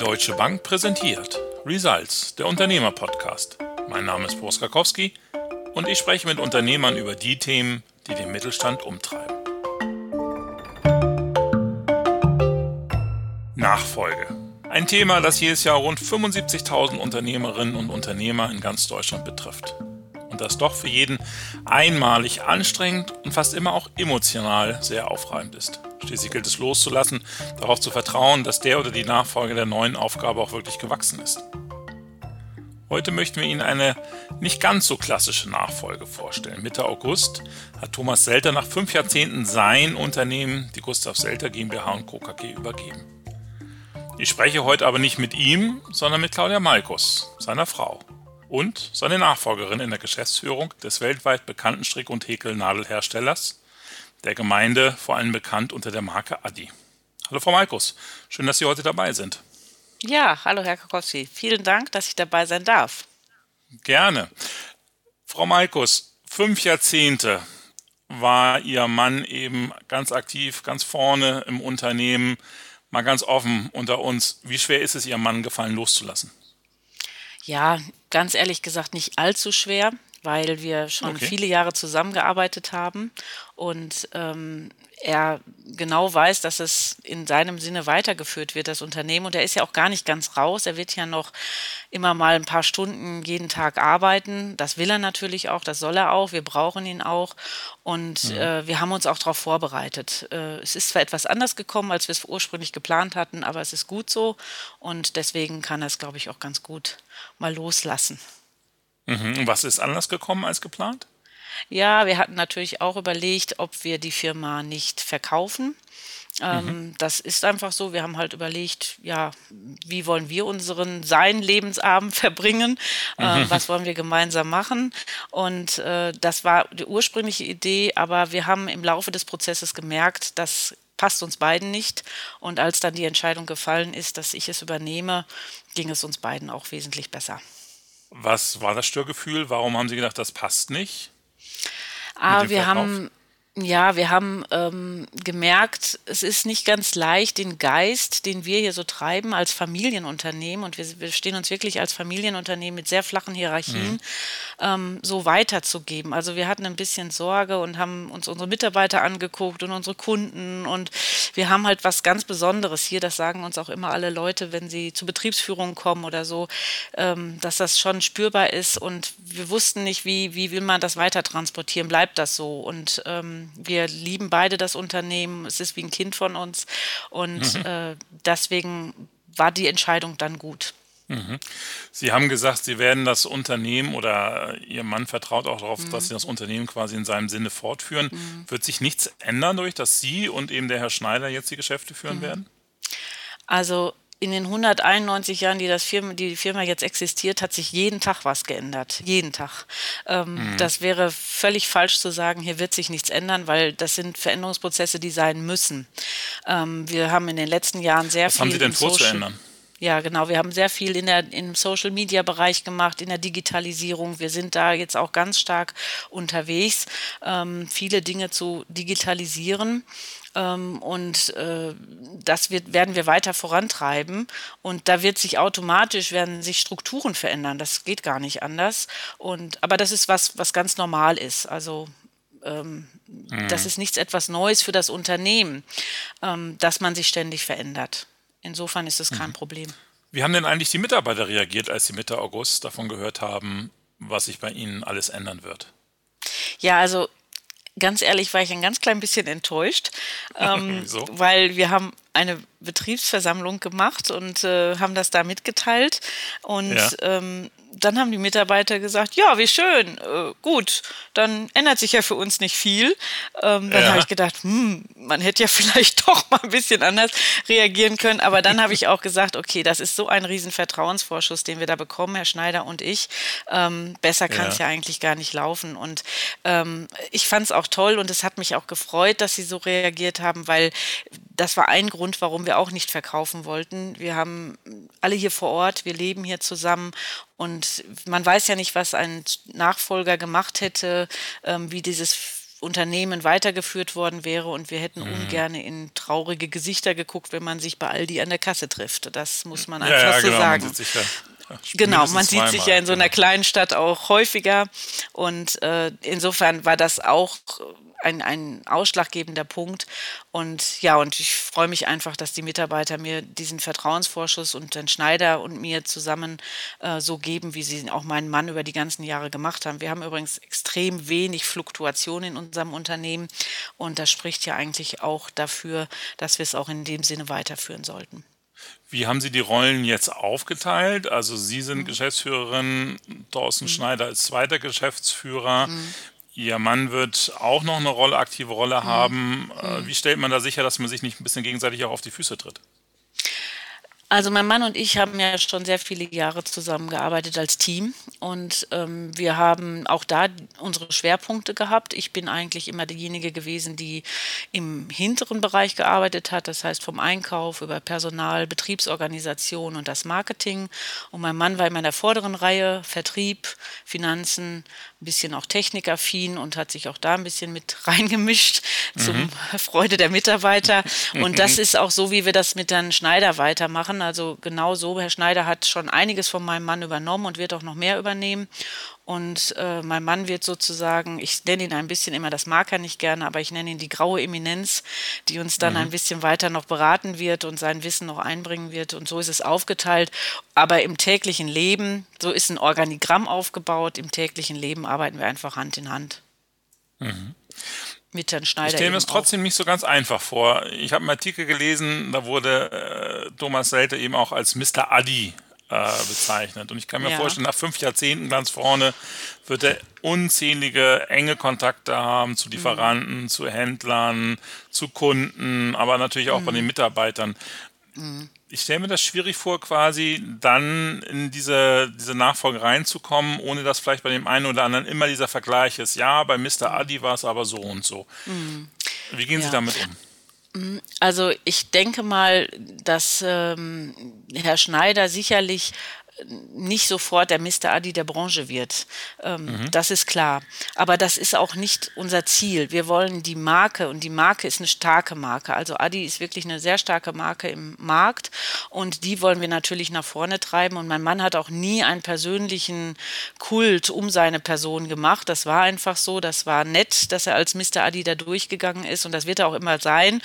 Deutsche Bank präsentiert Results, der Unternehmer-Podcast. Mein Name ist Boris Karkowski und ich spreche mit Unternehmern über die Themen, die den Mittelstand umtreiben. Nachfolge. Ein Thema, das jedes Jahr rund 75.000 Unternehmerinnen und Unternehmer in ganz Deutschland betrifft. Und das doch für jeden einmalig anstrengend und fast immer auch emotional sehr aufreibend ist. Schließlich gilt es loszulassen, darauf zu vertrauen, dass der oder die Nachfolger der neuen Aufgabe auch wirklich gewachsen ist. Heute möchten wir Ihnen eine nicht ganz so klassische Nachfolge vorstellen. Mitte August hat Thomas Selter nach fünf Jahrzehnten sein Unternehmen, die Gustav Selter GmbH Co. KG, übergeben. Ich spreche heute aber nicht mit ihm, sondern mit Claudia Malkus, seiner Frau, und seine Nachfolgerin in der Geschäftsführung des weltweit bekannten Strick- und Häkelnadelherstellers der Gemeinde vor allem bekannt unter der Marke Adi. Hallo Frau Malkus, schön, dass Sie heute dabei sind. Ja, hallo Herr Kokowski. Vielen Dank, dass ich dabei sein darf. Gerne. Frau Malkus, fünf Jahrzehnte war Ihr Mann eben ganz aktiv, ganz vorne im Unternehmen. Mal ganz offen unter uns, wie schwer ist es Ihrem Mann gefallen, loszulassen? Ja, ganz ehrlich gesagt nicht allzu schwer weil wir schon okay. viele Jahre zusammengearbeitet haben und ähm, er genau weiß, dass es in seinem Sinne weitergeführt wird, das Unternehmen. Und er ist ja auch gar nicht ganz raus. Er wird ja noch immer mal ein paar Stunden jeden Tag arbeiten. Das will er natürlich auch, das soll er auch. Wir brauchen ihn auch. Und. Mhm. äh, wir haben uns auch darauf vorbereitet. Äh, es ist zwar etwas anders gekommen, als wir es ursprünglich geplant hatten, aber es ist gut so. Und deswegen kann er es, glaube ich, auch ganz gut mal loslassen. Mhm. Was ist anders gekommen als geplant? Ja, wir hatten natürlich auch überlegt, ob wir die Firma nicht verkaufen. Ähm, mhm. Das ist einfach so. Wir haben halt überlegt, ja, wie wollen wir unseren seinen Lebensabend verbringen? Äh, mhm. Was wollen wir gemeinsam machen? Und äh, das war die ursprüngliche Idee, aber wir haben im Laufe des Prozesses gemerkt, das passt uns beiden nicht. Und als dann die Entscheidung gefallen ist, dass ich es übernehme, ging es uns beiden auch wesentlich besser. Was war das Störgefühl? Warum haben Sie gedacht, das passt nicht? Ah, wir haben ja, wir haben ähm, gemerkt, es ist nicht ganz leicht, den Geist, den wir hier so treiben als Familienunternehmen, und wir, wir stehen uns wirklich als Familienunternehmen mit sehr flachen Hierarchien, mhm. ähm, so weiterzugeben. Also wir hatten ein bisschen Sorge und haben uns unsere Mitarbeiter angeguckt und unsere Kunden und wir haben halt was ganz Besonderes hier, das sagen uns auch immer alle Leute, wenn sie zu Betriebsführungen kommen oder so, ähm, dass das schon spürbar ist und wir wussten nicht, wie, wie will man das weiter transportieren, bleibt das so und ähm, wir lieben beide das Unternehmen. Es ist wie ein Kind von uns. Und mhm. äh, deswegen war die Entscheidung dann gut. Mhm. Sie haben gesagt, Sie werden das Unternehmen oder Ihr Mann vertraut auch darauf, mhm. dass Sie das Unternehmen quasi in seinem Sinne fortführen. Mhm. Wird sich nichts ändern, durch dass Sie und eben der Herr Schneider jetzt die Geschäfte führen mhm. werden? Also in den 191 Jahren, die das Firma, die Firma jetzt existiert, hat sich jeden Tag was geändert. Jeden Tag. Ähm, mhm. Das wäre völlig falsch zu sagen, hier wird sich nichts ändern, weil das sind Veränderungsprozesse, die sein müssen. Ähm, wir haben in den letzten Jahren sehr was viel. Was haben Sie denn vor zu ändern? Ja, genau. Wir haben sehr viel in der, im Social Media Bereich gemacht, in der Digitalisierung. Wir sind da jetzt auch ganz stark unterwegs, ähm, viele Dinge zu digitalisieren. Ähm, und äh, das wird, werden wir weiter vorantreiben. Und da wird sich automatisch, werden sich Strukturen verändern. Das geht gar nicht anders. Und, aber das ist was, was ganz normal ist. Also ähm, mhm. das ist nichts etwas Neues für das Unternehmen, ähm, dass man sich ständig verändert. Insofern ist es kein mhm. Problem. Wie haben denn eigentlich die Mitarbeiter reagiert, als sie Mitte August davon gehört haben, was sich bei ihnen alles ändern wird? Ja, also ganz ehrlich war ich ein ganz klein bisschen enttäuscht, ähm, weil wir haben eine Betriebsversammlung gemacht und äh, haben das da mitgeteilt. Und ja. ähm, dann haben die Mitarbeiter gesagt, ja, wie schön, äh, gut, dann ändert sich ja für uns nicht viel. Ähm, dann ja. habe ich gedacht, hm, man hätte ja vielleicht doch mal ein bisschen anders reagieren können. Aber dann habe ich auch gesagt, okay, das ist so ein riesen Vertrauensvorschuss, den wir da bekommen, Herr Schneider und ich. Ähm, besser kann es ja. ja. eigentlich gar nicht laufen. Und ähm, ich fand es auch toll und es hat mich auch gefreut, dass Sie so reagiert haben, weil das war ein Grund, warum wir auch nicht verkaufen wollten. Wir haben alle hier vor Ort, wir leben hier zusammen und man weiß ja nicht, was ein Nachfolger gemacht hätte, ähm, wie dieses Unternehmen weitergeführt worden wäre und wir hätten mhm. ungern in traurige Gesichter geguckt, wenn man sich bei Aldi an der Kasse trifft. Das muss man einfach ja, ja, so genau, sagen. Genau, man sieht sich ja in so einer genau. kleinen Stadt auch häufiger und äh, insofern war das auch ein, ein ausschlaggebender Punkt. Und ja, und ich freue mich einfach, dass die Mitarbeiter mir diesen Vertrauensvorschuss und den Schneider und mir zusammen äh, so geben, wie sie auch meinen Mann über die ganzen Jahre gemacht haben. Wir haben übrigens extrem wenig Fluktuation in unserem Unternehmen und das spricht ja eigentlich auch dafür, dass wir es auch in dem Sinne weiterführen sollten. Wie haben Sie die Rollen jetzt aufgeteilt? Also Sie sind mhm. Geschäftsführerin, Thorsten mhm. Schneider ist zweiter Geschäftsführer. Mhm. Ihr Mann wird auch noch eine Rolle, aktive Rolle mhm. haben. Äh, mhm. Wie stellt man da sicher, dass man sich nicht ein bisschen gegenseitig auch auf die Füße tritt? Also mein Mann und ich haben ja schon sehr viele Jahre zusammengearbeitet als Team und ähm, wir haben auch da unsere Schwerpunkte gehabt. Ich bin eigentlich immer diejenige gewesen, die im hinteren Bereich gearbeitet hat, das heißt vom Einkauf über Personal, Betriebsorganisation und das Marketing. Und mein Mann war immer in der vorderen Reihe, Vertrieb, Finanzen, ein bisschen auch technikaffin und hat sich auch da ein bisschen mit reingemischt mhm. zum Freude der Mitarbeiter. Und das ist auch so, wie wir das mit Herrn Schneider weitermachen. Also genau so, Herr Schneider hat schon einiges von meinem Mann übernommen und wird auch noch mehr übernehmen. Und äh, mein Mann wird sozusagen, ich nenne ihn ein bisschen immer, das mag er nicht gerne, aber ich nenne ihn die graue Eminenz, die uns dann mhm. ein bisschen weiter noch beraten wird und sein Wissen noch einbringen wird. Und so ist es aufgeteilt. Aber im täglichen Leben, so ist ein Organigramm aufgebaut, im täglichen Leben arbeiten wir einfach Hand in Hand. Mhm. Mit Herrn Schneider. Ich stelle mir es trotzdem nicht so ganz einfach vor. Ich habe einen Artikel gelesen, da wurde äh, Thomas Selte eben auch als Mr. Adi äh, bezeichnet. Und ich kann mir ja. vorstellen, nach fünf Jahrzehnten ganz vorne wird er unzählige enge Kontakte haben zu Lieferanten, mhm. zu Händlern, zu Kunden, aber natürlich auch mhm. bei den Mitarbeitern. Mhm. Ich stelle mir das schwierig vor, quasi dann in diese, diese Nachfolge reinzukommen, ohne dass vielleicht bei dem einen oder anderen immer dieser Vergleich ist. Ja, bei Mr. Adi war es aber so und so. Mhm. Wie gehen ja. Sie damit um? Also ich denke mal, dass ähm, Herr Schneider sicherlich nicht sofort der Mr. Adi der Branche wird. Ähm, mhm. Das ist klar. Aber das ist auch nicht unser Ziel. Wir wollen die Marke und die Marke ist eine starke Marke. Also Adi ist wirklich eine sehr starke Marke im Markt und die wollen wir natürlich nach vorne treiben. Und mein Mann hat auch nie einen persönlichen Kult um seine Person gemacht. Das war einfach so. Das war nett, dass er als Mr. Adi da durchgegangen ist und das wird er auch immer sein.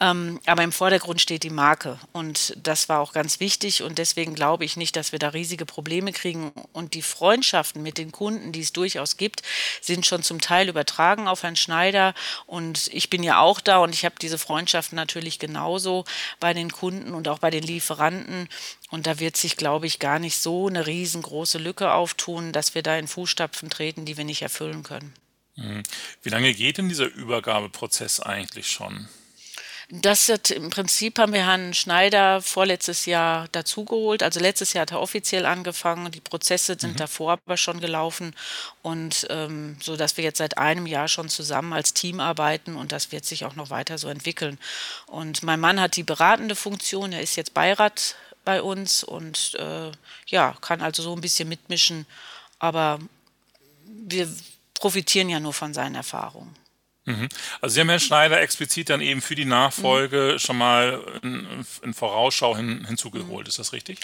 Ähm, aber im Vordergrund steht die Marke und das war auch ganz wichtig und deswegen glaube ich nicht, dass wir da riesige Probleme kriegen. Und die Freundschaften mit den Kunden, die es durchaus gibt, sind schon zum Teil übertragen auf Herrn Schneider. Und ich bin ja auch da und ich habe diese Freundschaften natürlich genauso bei den Kunden und auch bei den Lieferanten. Und da wird sich, glaube ich, gar nicht so eine riesengroße Lücke auftun, dass wir da in Fußstapfen treten, die wir nicht erfüllen können. Mhm. Wie lange geht denn dieser Übergabeprozess eigentlich schon? Das hat, im Prinzip haben wir Herrn Schneider vorletztes Jahr dazugeholt. Also letztes Jahr hat er offiziell angefangen. Die Prozesse sind mhm. davor aber schon gelaufen und ähm, so, dass wir jetzt seit einem Jahr schon zusammen als Team arbeiten und das wird sich auch noch weiter so entwickeln. Und mein Mann hat die beratende Funktion. Er ist jetzt Beirat bei uns und äh, ja, kann also so ein bisschen mitmischen. Aber wir profitieren ja nur von seinen Erfahrungen. Mhm. Also Sie haben Herrn Schneider explizit dann eben für die Nachfolge mhm. schon mal in, in Vorausschau hin, hinzugeholt. Mhm. Ist das richtig?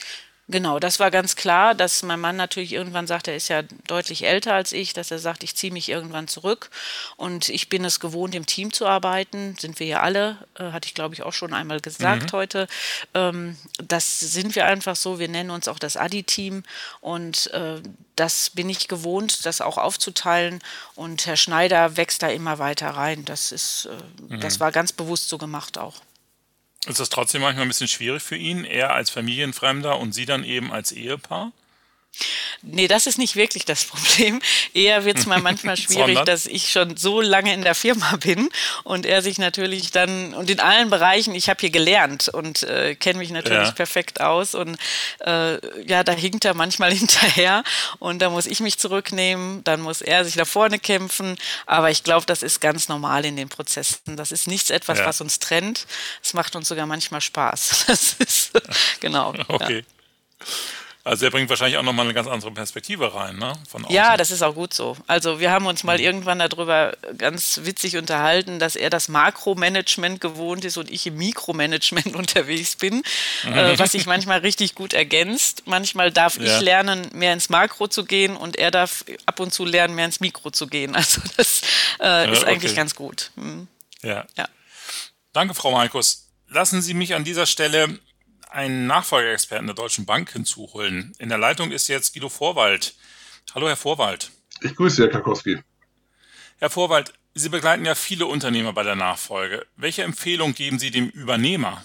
Genau, das war ganz klar, dass mein Mann natürlich irgendwann sagt, er ist ja deutlich älter als ich, dass er sagt, ich ziehe mich irgendwann zurück und ich bin es gewohnt, im Team zu arbeiten, sind wir ja alle, äh, hatte ich glaube ich auch schon einmal gesagt mhm. heute. Ähm, das sind wir einfach so, wir nennen uns auch das Adi-Team und äh, das bin ich gewohnt, das auch aufzuteilen und Herr Schneider wächst da immer weiter rein. Das ist, äh, mhm. das war ganz bewusst so gemacht auch. Ist das trotzdem manchmal ein bisschen schwierig für ihn, er als Familienfremder und Sie dann eben als Ehepaar? Nee, das ist nicht wirklich das Problem. Eher wird es mal manchmal schwierig, dass ich schon so lange in der Firma bin und er sich natürlich dann, und in allen Bereichen, ich habe hier gelernt und äh, kenne mich natürlich ja. perfekt aus und äh, ja, da hinkt er manchmal hinterher und da muss ich mich zurücknehmen, dann muss er sich da vorne kämpfen, aber ich glaube, das ist ganz normal in den Prozessen. Das ist nichts etwas, ja. was uns trennt. Es macht uns sogar manchmal Spaß. Das ist, genau. Okay. Ja. Also er bringt wahrscheinlich auch nochmal eine ganz andere Perspektive rein, ne? Von ja, das ist auch gut so. Also wir haben uns mal mhm. irgendwann darüber ganz witzig unterhalten, dass er das Makromanagement gewohnt ist und ich im Mikromanagement unterwegs bin, mhm. äh, was sich manchmal richtig gut ergänzt. Manchmal darf ja. ich lernen, mehr ins Makro zu gehen und er darf ab und zu lernen, mehr ins Mikro zu gehen. Also das äh, ja, ist eigentlich okay. ganz gut. Mhm. Ja. ja. Danke, Frau Markus. Lassen Sie mich an dieser Stelle einen Nachfolgeexperten der Deutschen Bank hinzuholen. In der Leitung ist jetzt Guido Vorwald. Hallo, Herr Vorwald. Ich grüße Sie, Herr Karkowski. Herr Vorwald, Sie begleiten ja viele Unternehmer bei der Nachfolge. Welche Empfehlung geben Sie dem Übernehmer?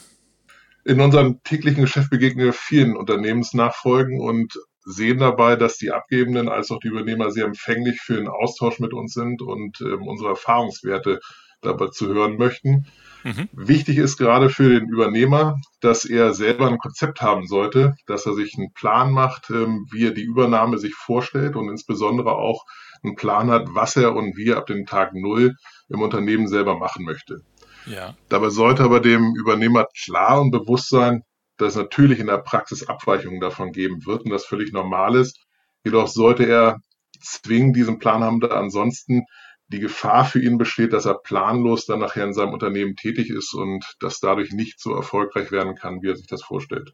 In unserem täglichen Geschäft begegnen wir vielen Unternehmensnachfolgen und sehen dabei, dass die Abgebenden als auch die Übernehmer sehr empfänglich für den Austausch mit uns sind und ähm, unsere Erfahrungswerte dabei zu hören möchten. Mhm. Wichtig ist gerade für den Übernehmer, dass er selber ein Konzept haben sollte, dass er sich einen Plan macht, ähm, wie er die Übernahme sich vorstellt und insbesondere auch einen Plan hat, was er und wie er ab dem Tag Null im Unternehmen selber machen möchte. Ja. Dabei sollte aber dem Übernehmer klar und bewusst sein, dass es natürlich in der Praxis Abweichungen davon geben wird und das völlig normal ist. Jedoch sollte er zwingend diesen Plan haben, da ansonsten die Gefahr für ihn besteht, dass er planlos dann nachher in seinem Unternehmen tätig ist und das dadurch nicht so erfolgreich werden kann, wie er sich das vorstellt.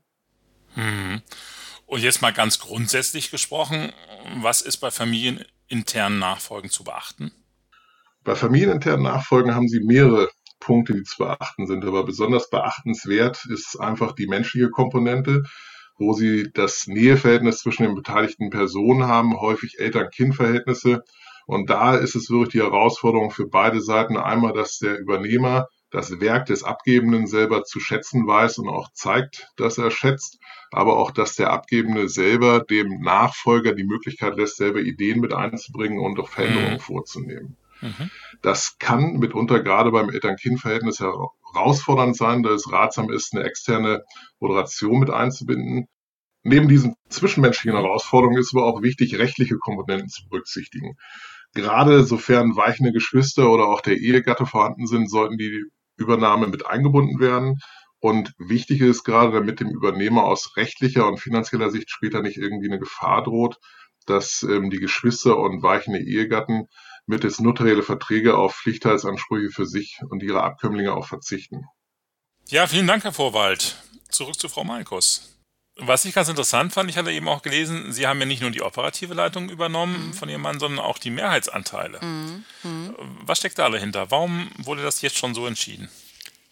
Hm. Und jetzt mal ganz grundsätzlich gesprochen, was ist bei familieninternen Nachfolgen zu beachten? Bei familieninternen Nachfolgen haben Sie mehrere Punkte, die zu beachten sind, aber besonders beachtenswert ist einfach die menschliche Komponente, wo Sie das Näheverhältnis zwischen den beteiligten Personen haben, häufig Eltern-Kind-Verhältnisse, und da ist es wirklich die Herausforderung für beide Seiten einmal, dass der Übernehmer das Werk des Abgebenden selber zu schätzen weiß und auch zeigt, dass er schätzt, aber auch, dass der Abgebende selber dem Nachfolger die Möglichkeit lässt, selber Ideen mit einzubringen und auch Veränderungen mhm. vorzunehmen. Mhm. Das kann mitunter gerade beim Eltern-Kind-Verhältnis herausfordernd sein, da es ratsam ist, eine externe Moderation mit einzubinden. Neben diesen zwischenmenschlichen Herausforderungen ist aber auch wichtig, rechtliche Komponenten zu berücksichtigen. Gerade sofern weichende Geschwister oder auch der Ehegatte vorhanden sind, sollten die Übernahme mit eingebunden werden. Und wichtig ist gerade, damit dem Übernehmer aus rechtlicher und finanzieller Sicht später nicht irgendwie eine Gefahr droht, dass ähm, die Geschwister und weichende Ehegatten mittels notarielle Verträge auf Pflichtheitsansprüche für sich und ihre Abkömmlinge auch verzichten. Ja, vielen Dank, Herr Vorwald. Zurück zu Frau Malkos. Was ich ganz interessant fand, ich hatte eben auch gelesen, Sie haben ja nicht nur die operative Leitung übernommen mhm. von Ihrem Mann, sondern auch die Mehrheitsanteile. Mhm. Mhm. Was steckt da dahinter? Warum wurde das jetzt schon so entschieden?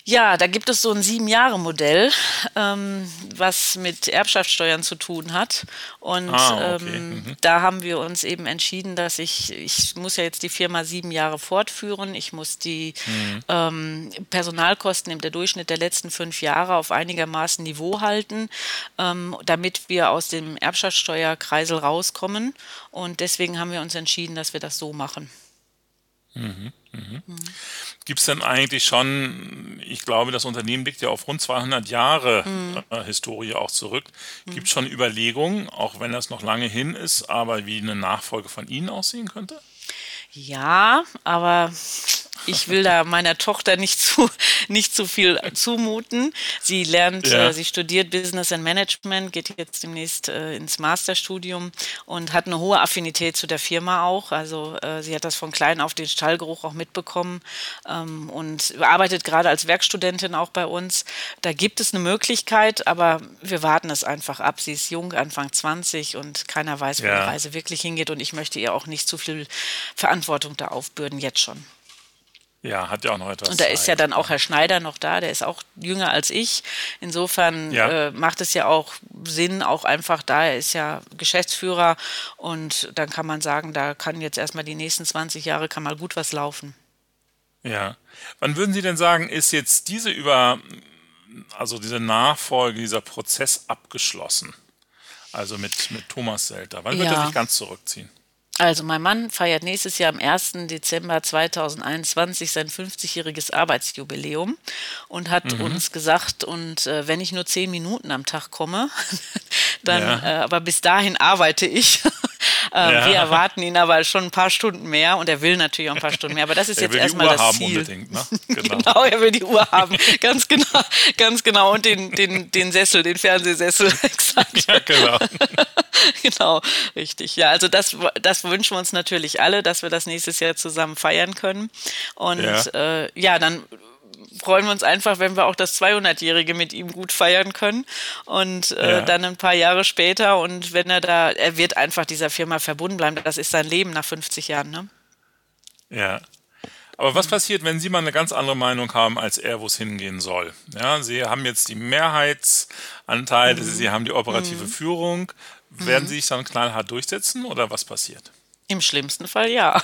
Ja, da gibt es so ein Sieben-Jahre-Modell, ähm, was mit Erbschaftssteuern zu tun hat. Und ah, okay. ähm, mhm. da haben wir uns eben entschieden, dass ich, ich muss ja jetzt die Firma sieben Jahre fortführen. Ich muss die mhm. ähm, Personalkosten im der Durchschnitt der letzten fünf Jahre auf einigermaßen Niveau halten, ähm, damit wir aus dem Erbschaftssteuerkreisel rauskommen. Und deswegen haben wir uns entschieden, dass wir das so machen. Mhm. Mhm. Mhm. Gibt es denn eigentlich schon, ich glaube, das Unternehmen liegt ja auf rund 200 Jahre mhm. äh, Historie auch zurück. Gibt es schon Überlegungen, auch wenn das noch lange hin ist, aber wie eine Nachfolge von Ihnen aussehen könnte? Ja, aber ich will da meiner Tochter nicht zu, nicht zu viel zumuten. Sie lernt, ja. äh, sie studiert Business and Management, geht jetzt demnächst äh, ins Masterstudium und hat eine hohe Affinität zu der Firma auch. Also äh, sie hat das von klein auf den Stallgeruch auch mitbekommen ähm, und arbeitet gerade als Werkstudentin auch bei uns. Da gibt es eine Möglichkeit, aber wir warten es einfach ab. Sie ist jung, Anfang 20 und keiner weiß, wo ja. die Reise wirklich hingeht und ich möchte ihr auch nicht zu viel Verantwortung da aufbürden, jetzt schon. Ja, hat ja auch noch etwas. Und da ist ja dann auch Herr Schneider noch da, der ist auch jünger als ich. Insofern ja. äh, macht es ja auch Sinn, auch einfach da, er ist ja Geschäftsführer und dann kann man sagen, da kann jetzt erstmal die nächsten 20 Jahre kann mal gut was laufen. Ja. Wann würden Sie denn sagen, ist jetzt diese über, also diese Nachfolge, dieser Prozess abgeschlossen? Also mit, mit Thomas Selter. Wann wird ja. er sich ganz zurückziehen? Also mein Mann feiert nächstes Jahr am 1. Dezember 2021 sein 50-jähriges Arbeitsjubiläum und hat mhm. uns gesagt, und äh, wenn ich nur zehn Minuten am Tag komme, dann, ja. äh, aber bis dahin arbeite ich. Ähm, ja. Wir erwarten ihn aber schon ein paar Stunden mehr und er will natürlich auch ein paar Stunden mehr. Aber das ist er jetzt erstmal das Ziel. Ne? genau. genau, er will die Uhr haben. ganz genau, ganz genau. Und den, den, den Sessel, den Fernsehsessel. Exakt. Ja, genau. genau, richtig. Ja, also das, das wünschen wir uns natürlich alle, dass wir das nächstes Jahr zusammen feiern können. Und ja, äh, ja dann freuen wir uns einfach, wenn wir auch das 200-Jährige mit ihm gut feiern können. Und äh, ja. dann ein paar Jahre später und wenn er da, er wird einfach dieser Firma verbunden bleiben. Das ist sein Leben nach 50 Jahren, ne? Ja. Aber was passiert, wenn Sie mal eine ganz andere Meinung haben als er, wo es hingehen soll? Ja, Sie haben jetzt die Mehrheitsanteile, mhm. Sie haben die operative mhm. Führung. Werden mhm. Sie sich dann knallhart durchsetzen oder was passiert? Im schlimmsten Fall ja.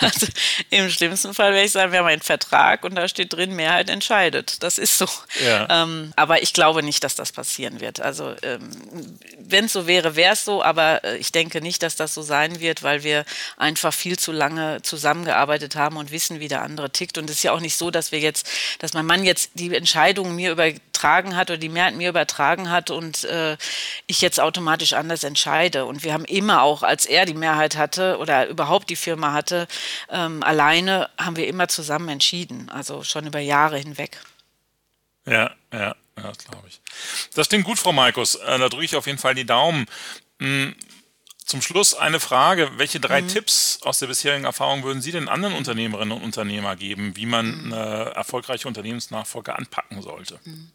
also, Im schlimmsten Fall werde ich sagen, wir haben einen Vertrag und da steht drin, Mehrheit entscheidet. Das ist so. Ja. Ähm, aber ich glaube nicht, dass das passieren wird. Also ähm, wenn es so wäre, wäre es so, aber äh, ich denke nicht, dass das so sein wird, weil wir einfach viel zu lange zusammengearbeitet haben und wissen, wie der andere tickt. Und es ist ja auch nicht so, dass wir jetzt, dass mein Mann jetzt die Entscheidung mir übertragen hat oder die Mehrheit mir übertragen hat und äh, ich jetzt automatisch anders entscheide. Und wir haben immer auch, als er die Mehrheit hatte oder überhaupt die Firma hatte, ähm, alleine haben wir immer zusammen entschieden, also schon über Jahre hinweg. Ja, ja, ja, glaube ich. Das klingt gut, Frau Markus. Äh, da drücke ich auf jeden Fall die Daumen. Hm, zum Schluss eine Frage. Welche drei mhm. Tipps aus der bisherigen Erfahrung würden Sie den anderen Unternehmerinnen und Unternehmer geben, wie man mhm. eine erfolgreiche Unternehmensnachfolge anpacken sollte? Mhm.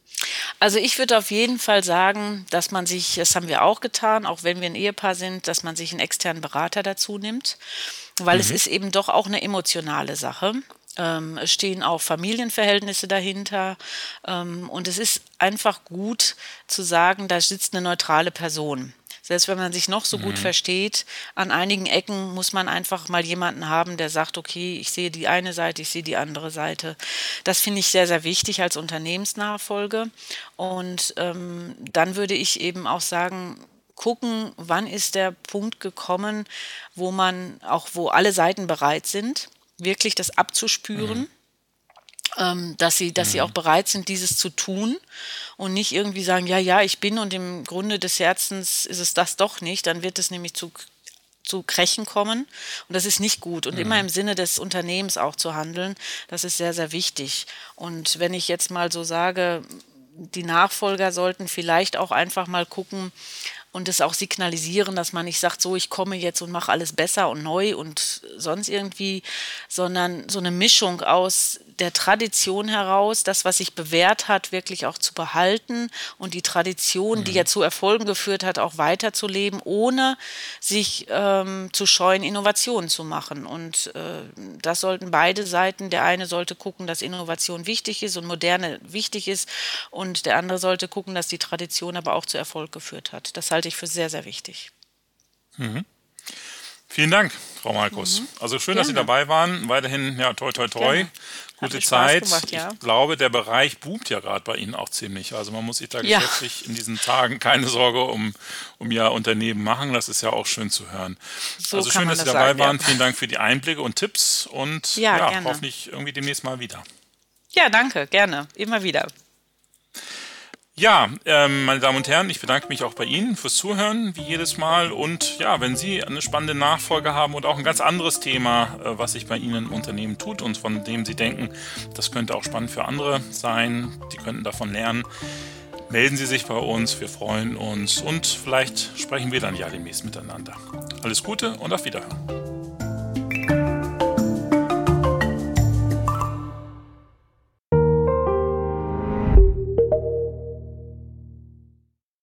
Also ich würde auf jeden Fall sagen, dass man sich, das haben wir auch getan, auch wenn wir ein Ehepaar sind, dass man sich einen externen Berater dazu nimmt, weil mhm. es ist eben doch auch eine emotionale Sache. Ähm, es stehen auch Familienverhältnisse dahinter. Ähm, und es ist einfach gut zu sagen, da sitzt eine neutrale Person. Selbst wenn man sich noch so mhm. gut versteht, an einigen Ecken muss man einfach mal jemanden haben, der sagt, okay, ich sehe die eine Seite, ich sehe die andere Seite. Das finde ich sehr, sehr wichtig als Unternehmensnachfolge. Und ähm, dann würde ich eben auch sagen, gucken, wann ist der Punkt gekommen, wo man auch, wo alle Seiten bereit sind, wirklich das abzuspüren. Mhm ähm, dass sie, dass mhm. sie auch bereit sind, dieses zu tun und nicht irgendwie sagen, ja, ja, ich bin und im Grunde des Herzens ist es das doch nicht, dann wird es nämlich zu zu Krechen kommen und das ist nicht gut und mhm. immer im Sinne des Unternehmens auch zu handeln, das ist sehr, sehr wichtig. Und wenn ich jetzt mal so sage, die Nachfolger sollten vielleicht auch einfach mal gucken, und es auch signalisieren, dass man nicht sagt, so ich komme jetzt und mache alles besser und neu und sonst irgendwie, sondern so eine Mischung aus der Tradition heraus, das, was sich bewährt hat, wirklich auch zu behalten und die Tradition, mhm. die ja zu Erfolgen geführt hat, auch weiterzuleben, ohne sich ähm, zu scheuen, Innovationen zu machen. Und äh, das sollten beide Seiten. Der eine sollte gucken, dass Innovation wichtig ist und Moderne wichtig ist und der andere sollte gucken, dass die Tradition aber auch zu Erfolg geführt hat. Das halte halte ich für sehr, sehr wichtig. Mhm. Vielen Dank, Frau Markus. Mhm. Also schön, Gerne. dass Sie dabei waren. Weiterhin, ja, toi, toi, toi. Gerne. Gute Zeit. Gemacht, ja. Ich glaube, der Bereich boomt ja gerade bei Ihnen auch ziemlich. Also man muss sich da ja. geschäftlich in diesen Tagen keine Sorge um, um Ihr Unternehmen machen. Das ist ja auch schön zu hören. So also schön, dass Sie dabei sagen, waren. Ja. Vielen Dank für die Einblicke und Tipps und ja, ja hoffentlich irgendwie demnächst mal wieder. Ja, danke. Gerne. Immer wieder. Ja, ähm, meine Damen und Herren, ich bedanke mich auch bei Ihnen fürs Zuhören, wie jedes Mal. Und ja, wenn Sie eine spannende Nachfolge haben und auch ein ganz anderes Thema, äh, was sich bei Ihnen im Unternehmen tut und von dem Sie denken, das könnte auch spannend für andere sein, die könnten davon lernen, melden Sie sich bei uns, wir freuen uns und vielleicht sprechen wir dann ja demnächst miteinander. Alles Gute und auf Wiederhören.